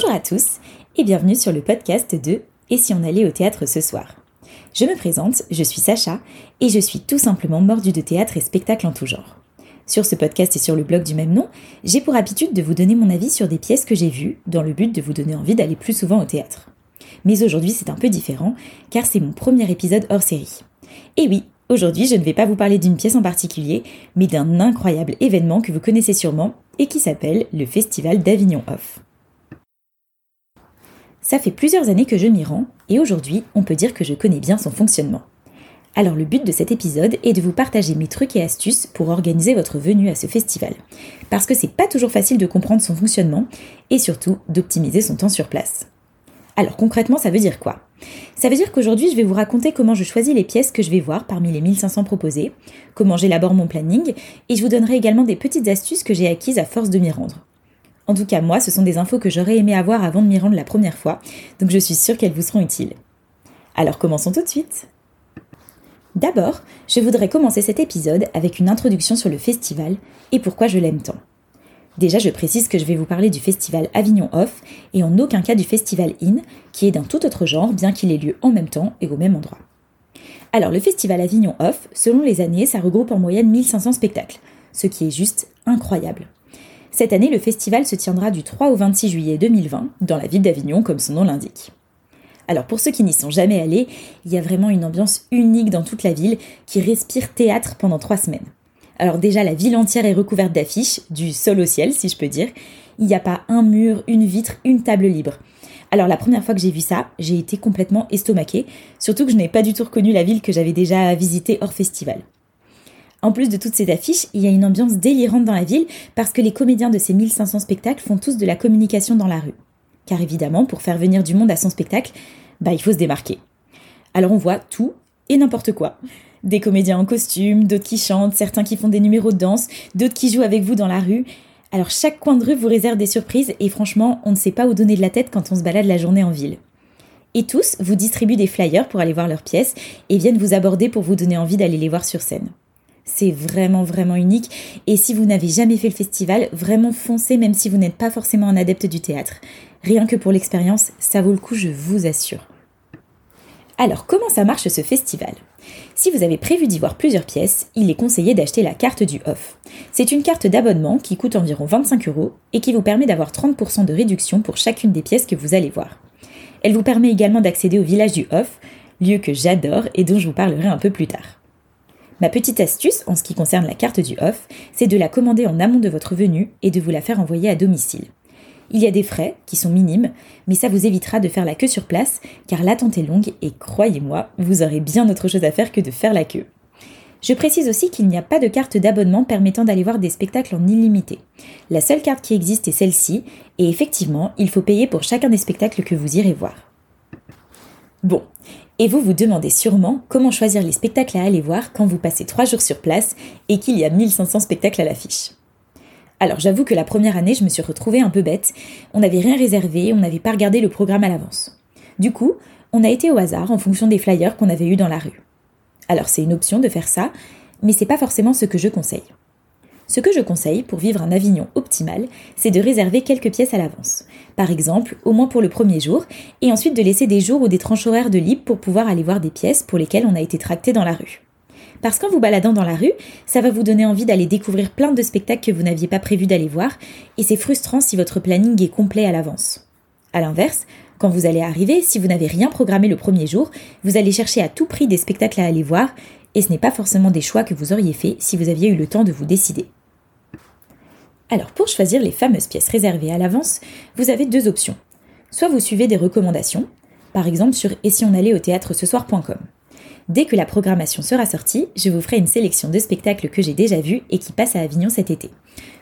Bonjour à tous et bienvenue sur le podcast de Et si on allait au théâtre ce soir? Je me présente, je suis Sacha et je suis tout simplement mordue de théâtre et spectacle en tout genre. Sur ce podcast et sur le blog du même nom, j'ai pour habitude de vous donner mon avis sur des pièces que j'ai vues dans le but de vous donner envie d'aller plus souvent au théâtre. Mais aujourd'hui c'est un peu différent car c'est mon premier épisode hors série. Et oui, Aujourd'hui, je ne vais pas vous parler d'une pièce en particulier, mais d'un incroyable événement que vous connaissez sûrement et qui s'appelle le Festival d'Avignon Off. Ça fait plusieurs années que je m'y rends, et aujourd'hui, on peut dire que je connais bien son fonctionnement. Alors le but de cet épisode est de vous partager mes trucs et astuces pour organiser votre venue à ce festival. Parce que c'est pas toujours facile de comprendre son fonctionnement, et surtout d'optimiser son temps sur place. Alors concrètement, ça veut dire quoi? Ça veut dire qu'aujourd'hui, je vais vous raconter comment je choisis les pièces que je vais voir parmi les 1500 proposées, comment j'élabore mon planning, et je vous donnerai également des petites astuces que j'ai acquises à force de m'y rendre. En tout cas, moi, ce sont des infos que j'aurais aimé avoir avant de m'y rendre la première fois, donc je suis sûre qu'elles vous seront utiles. Alors commençons tout de suite D'abord, je voudrais commencer cet épisode avec une introduction sur le festival et pourquoi je l'aime tant. Déjà, je précise que je vais vous parler du festival Avignon Off et en aucun cas du festival In, qui est d'un tout autre genre, bien qu'il ait lieu en même temps et au même endroit. Alors, le festival Avignon Off, selon les années, ça regroupe en moyenne 1500 spectacles, ce qui est juste incroyable. Cette année, le festival se tiendra du 3 au 26 juillet 2020, dans la ville d'Avignon, comme son nom l'indique. Alors pour ceux qui n'y sont jamais allés, il y a vraiment une ambiance unique dans toute la ville qui respire théâtre pendant trois semaines. Alors déjà, la ville entière est recouverte d'affiches, du sol au ciel, si je peux dire. Il n'y a pas un mur, une vitre, une table libre. Alors la première fois que j'ai vu ça, j'ai été complètement estomaquée, surtout que je n'ai pas du tout reconnu la ville que j'avais déjà visitée hors festival. En plus de toutes ces affiches, il y a une ambiance délirante dans la ville parce que les comédiens de ces 1500 spectacles font tous de la communication dans la rue. Car évidemment, pour faire venir du monde à son spectacle, bah il faut se démarquer. Alors on voit tout et n'importe quoi des comédiens en costume, d'autres qui chantent, certains qui font des numéros de danse, d'autres qui jouent avec vous dans la rue. Alors chaque coin de rue vous réserve des surprises et franchement, on ne sait pas où donner de la tête quand on se balade la journée en ville. Et tous vous distribuent des flyers pour aller voir leurs pièces et viennent vous aborder pour vous donner envie d'aller les voir sur scène. C'est vraiment vraiment unique et si vous n'avez jamais fait le festival, vraiment foncez même si vous n'êtes pas forcément un adepte du théâtre. Rien que pour l'expérience, ça vaut le coup, je vous assure. Alors comment ça marche ce festival? Si vous avez prévu d'y voir plusieurs pièces, il est conseillé d'acheter la carte du off. C'est une carte d'abonnement qui coûte environ 25 euros et qui vous permet d'avoir 30% de réduction pour chacune des pièces que vous allez voir. Elle vous permet également d'accéder au village du off, lieu que j'adore et dont je vous parlerai un peu plus tard. Ma petite astuce en ce qui concerne la carte du off, c'est de la commander en amont de votre venue et de vous la faire envoyer à domicile. Il y a des frais qui sont minimes, mais ça vous évitera de faire la queue sur place, car l'attente est longue et croyez-moi, vous aurez bien autre chose à faire que de faire la queue. Je précise aussi qu'il n'y a pas de carte d'abonnement permettant d'aller voir des spectacles en illimité. La seule carte qui existe est celle-ci, et effectivement, il faut payer pour chacun des spectacles que vous irez voir. Bon, et vous vous demandez sûrement comment choisir les spectacles à aller voir quand vous passez 3 jours sur place et qu'il y a 1500 spectacles à l'affiche. Alors j'avoue que la première année, je me suis retrouvée un peu bête. On n'avait rien réservé, on n'avait pas regardé le programme à l'avance. Du coup, on a été au hasard en fonction des flyers qu'on avait eus dans la rue. Alors c'est une option de faire ça, mais c'est pas forcément ce que je conseille. Ce que je conseille pour vivre un Avignon optimal, c'est de réserver quelques pièces à l'avance. Par exemple, au moins pour le premier jour, et ensuite de laisser des jours ou des tranches horaires de libre pour pouvoir aller voir des pièces pour lesquelles on a été tracté dans la rue. Parce qu'en vous baladant dans la rue, ça va vous donner envie d'aller découvrir plein de spectacles que vous n'aviez pas prévu d'aller voir, et c'est frustrant si votre planning est complet à l'avance. A l'inverse, quand vous allez arriver, si vous n'avez rien programmé le premier jour, vous allez chercher à tout prix des spectacles à aller voir, et ce n'est pas forcément des choix que vous auriez fait si vous aviez eu le temps de vous décider. Alors pour choisir les fameuses pièces réservées à l'avance, vous avez deux options. Soit vous suivez des recommandations, par exemple sur et si on allait au théâtre ce soir.com. Dès que la programmation sera sortie, je vous ferai une sélection de spectacles que j'ai déjà vus et qui passent à Avignon cet été.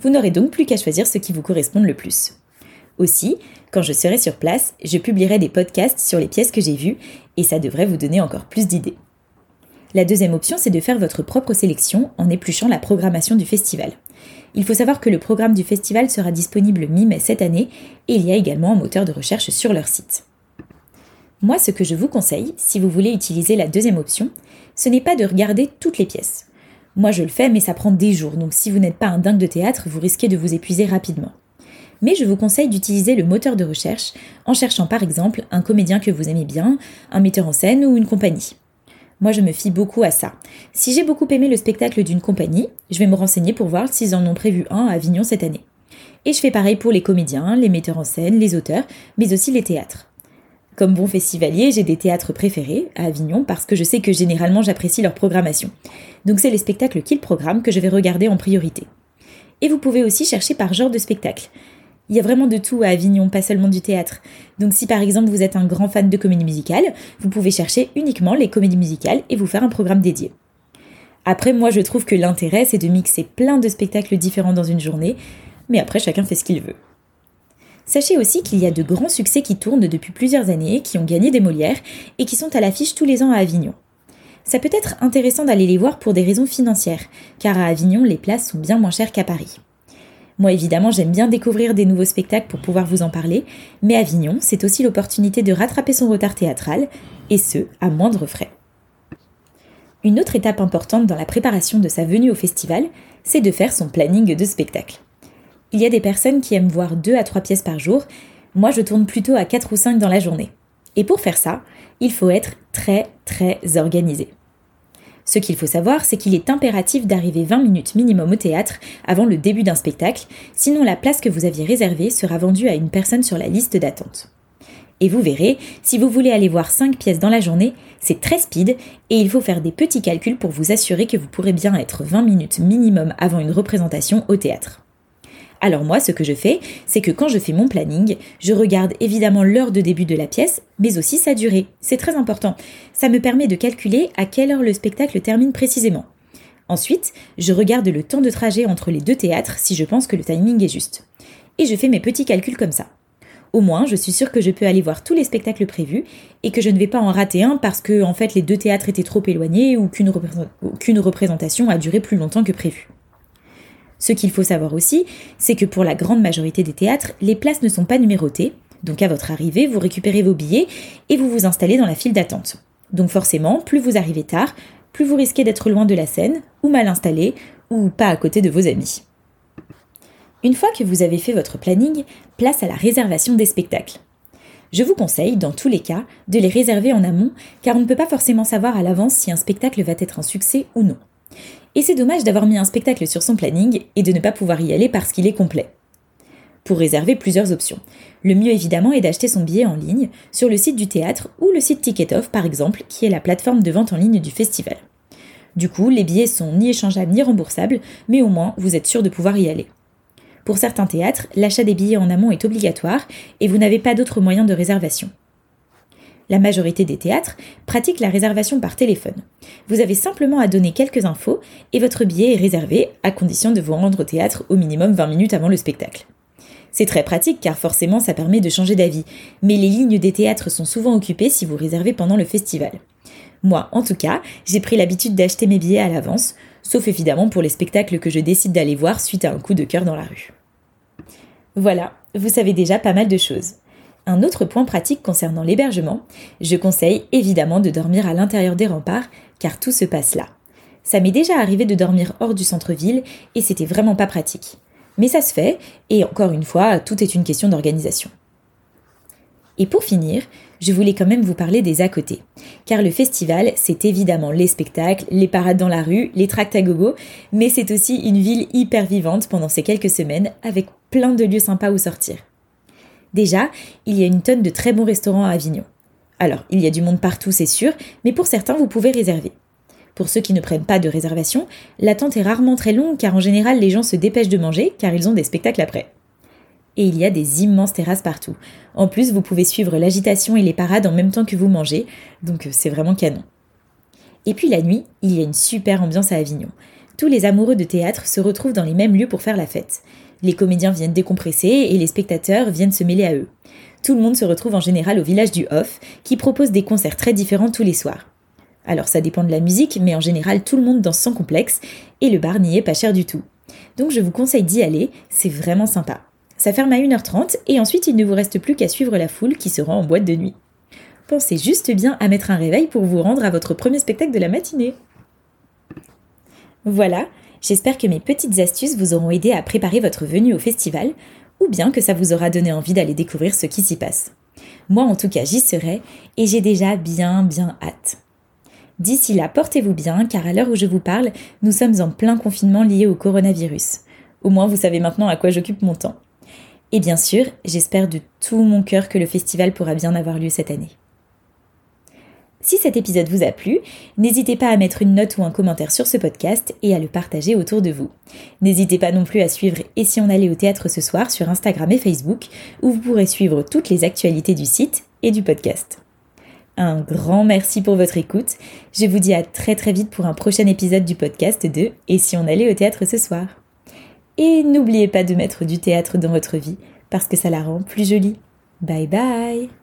Vous n'aurez donc plus qu'à choisir ceux qui vous correspondent le plus. Aussi, quand je serai sur place, je publierai des podcasts sur les pièces que j'ai vues et ça devrait vous donner encore plus d'idées. La deuxième option, c'est de faire votre propre sélection en épluchant la programmation du festival. Il faut savoir que le programme du festival sera disponible mi-mai cette année et il y a également un moteur de recherche sur leur site. Moi, ce que je vous conseille, si vous voulez utiliser la deuxième option, ce n'est pas de regarder toutes les pièces. Moi, je le fais, mais ça prend des jours, donc si vous n'êtes pas un dingue de théâtre, vous risquez de vous épuiser rapidement. mais je vous conseille d'utiliser le moteur de recherche en cherchant par exemple un comédien que vous aimez bien, un metteur en scène ou une compagnie. Moi, je me fie beaucoup à ça. Si j'ai beaucoup aimé le spectacle d'une compagnie, je vais me renseigner pour voir s'ils en ont prévu un à Avignon cette année. Et je fais pareil pour les comédiens, les metteurs en scène, les auteurs, mais aussi les théâtres. Comme bon festivalier, j'ai des théâtres préférés à Avignon parce que je sais que généralement j'apprécie leur programmation. Donc c'est les spectacles qu'ils programment que je vais regarder en priorité. Et vous pouvez aussi chercher par genre de spectacle. Il y a vraiment de tout à Avignon, pas seulement du théâtre. Donc si par exemple vous êtes un grand fan de comédie musicale, vous pouvez chercher uniquement les comédies musicales et vous faire un programme dédié. Après, moi je trouve que l'intérêt c'est de mixer plein de spectacles différents dans une journée, mais après chacun fait ce qu'il veut. Sachez aussi qu'il y a de grands succès qui tournent depuis plusieurs années, qui ont gagné des Molières et qui sont à l'affiche tous les ans à Avignon. Ça peut être intéressant d'aller les voir pour des raisons financières, car à Avignon les places sont bien moins chères qu'à Paris. Moi évidemment j'aime bien découvrir des nouveaux spectacles pour pouvoir vous en parler, mais Avignon c'est aussi l'opportunité de rattraper son retard théâtral, et ce, à moindre frais. Une autre étape importante dans la préparation de sa venue au festival, c'est de faire son planning de spectacle. Il y a des personnes qui aiment voir 2 à 3 pièces par jour, moi je tourne plutôt à 4 ou 5 dans la journée. Et pour faire ça, il faut être très très organisé. Ce qu'il faut savoir, c'est qu'il est impératif d'arriver 20 minutes minimum au théâtre avant le début d'un spectacle, sinon la place que vous aviez réservée sera vendue à une personne sur la liste d'attente. Et vous verrez, si vous voulez aller voir 5 pièces dans la journée, c'est très speed et il faut faire des petits calculs pour vous assurer que vous pourrez bien être 20 minutes minimum avant une représentation au théâtre. Alors moi, ce que je fais, c'est que quand je fais mon planning, je regarde évidemment l'heure de début de la pièce, mais aussi sa durée. C'est très important. Ça me permet de calculer à quelle heure le spectacle termine précisément. Ensuite, je regarde le temps de trajet entre les deux théâtres si je pense que le timing est juste. Et je fais mes petits calculs comme ça. Au moins, je suis sûre que je peux aller voir tous les spectacles prévus et que je ne vais pas en rater un parce que en fait les deux théâtres étaient trop éloignés ou qu'une représentation a duré plus longtemps que prévu. Ce qu'il faut savoir aussi, c'est que pour la grande majorité des théâtres, les places ne sont pas numérotées, donc à votre arrivée, vous récupérez vos billets et vous vous installez dans la file d'attente. Donc forcément, plus vous arrivez tard, plus vous risquez d'être loin de la scène, ou mal installé, ou pas à côté de vos amis. Une fois que vous avez fait votre planning, place à la réservation des spectacles. Je vous conseille, dans tous les cas, de les réserver en amont, car on ne peut pas forcément savoir à l'avance si un spectacle va être un succès ou non. Et c'est dommage d'avoir mis un spectacle sur son planning et de ne pas pouvoir y aller parce qu'il est complet. Pour réserver plusieurs options. Le mieux évidemment est d'acheter son billet en ligne sur le site du théâtre ou le site Ticketoff par exemple, qui est la plateforme de vente en ligne du festival. Du coup, les billets sont ni échangeables ni remboursables, mais au moins vous êtes sûr de pouvoir y aller. Pour certains théâtres, l'achat des billets en amont est obligatoire et vous n'avez pas d'autre moyen de réservation. La majorité des théâtres pratiquent la réservation par téléphone. Vous avez simplement à donner quelques infos et votre billet est réservé à condition de vous rendre au théâtre au minimum 20 minutes avant le spectacle. C'est très pratique car forcément ça permet de changer d'avis, mais les lignes des théâtres sont souvent occupées si vous réservez pendant le festival. Moi, en tout cas, j'ai pris l'habitude d'acheter mes billets à l'avance, sauf évidemment pour les spectacles que je décide d'aller voir suite à un coup de cœur dans la rue. Voilà, vous savez déjà pas mal de choses. Un autre point pratique concernant l'hébergement, je conseille évidemment de dormir à l'intérieur des remparts car tout se passe là. Ça m'est déjà arrivé de dormir hors du centre-ville et c'était vraiment pas pratique. Mais ça se fait et encore une fois, tout est une question d'organisation. Et pour finir, je voulais quand même vous parler des à côté. Car le festival, c'est évidemment les spectacles, les parades dans la rue, les tracts à gogo, mais c'est aussi une ville hyper vivante pendant ces quelques semaines avec plein de lieux sympas où sortir. Déjà, il y a une tonne de très bons restaurants à Avignon. Alors, il y a du monde partout, c'est sûr, mais pour certains, vous pouvez réserver. Pour ceux qui ne prennent pas de réservation, l'attente est rarement très longue car en général les gens se dépêchent de manger car ils ont des spectacles après. Et il y a des immenses terrasses partout. En plus, vous pouvez suivre l'agitation et les parades en même temps que vous mangez, donc euh, c'est vraiment canon. Et puis la nuit, il y a une super ambiance à Avignon. Tous les amoureux de théâtre se retrouvent dans les mêmes lieux pour faire la fête. Les comédiens viennent décompresser et les spectateurs viennent se mêler à eux. Tout le monde se retrouve en général au village du Off, qui propose des concerts très différents tous les soirs. Alors ça dépend de la musique, mais en général tout le monde danse sans complexe, et le bar n'y est pas cher du tout. Donc je vous conseille d'y aller, c'est vraiment sympa. Ça ferme à 1h30 et ensuite il ne vous reste plus qu'à suivre la foule qui se rend en boîte de nuit. Pensez juste bien à mettre un réveil pour vous rendre à votre premier spectacle de la matinée. Voilà, J'espère que mes petites astuces vous auront aidé à préparer votre venue au festival, ou bien que ça vous aura donné envie d'aller découvrir ce qui s'y passe. Moi en tout cas j'y serai et j'ai déjà bien bien hâte. D'ici là, portez-vous bien car à l'heure où je vous parle, nous sommes en plein confinement lié au coronavirus. Au moins vous savez maintenant à quoi j'occupe mon temps. Et bien sûr, j'espère de tout mon cœur que le festival pourra bien avoir lieu cette année. Si cet épisode vous a plu, n'hésitez pas à mettre une note ou un commentaire sur ce podcast et à le partager autour de vous. N'hésitez pas non plus à suivre Et si on allait au théâtre ce soir sur Instagram et Facebook, où vous pourrez suivre toutes les actualités du site et du podcast. Un grand merci pour votre écoute. Je vous dis à très très vite pour un prochain épisode du podcast de Et si on allait au théâtre ce soir. Et n'oubliez pas de mettre du théâtre dans votre vie, parce que ça la rend plus jolie. Bye bye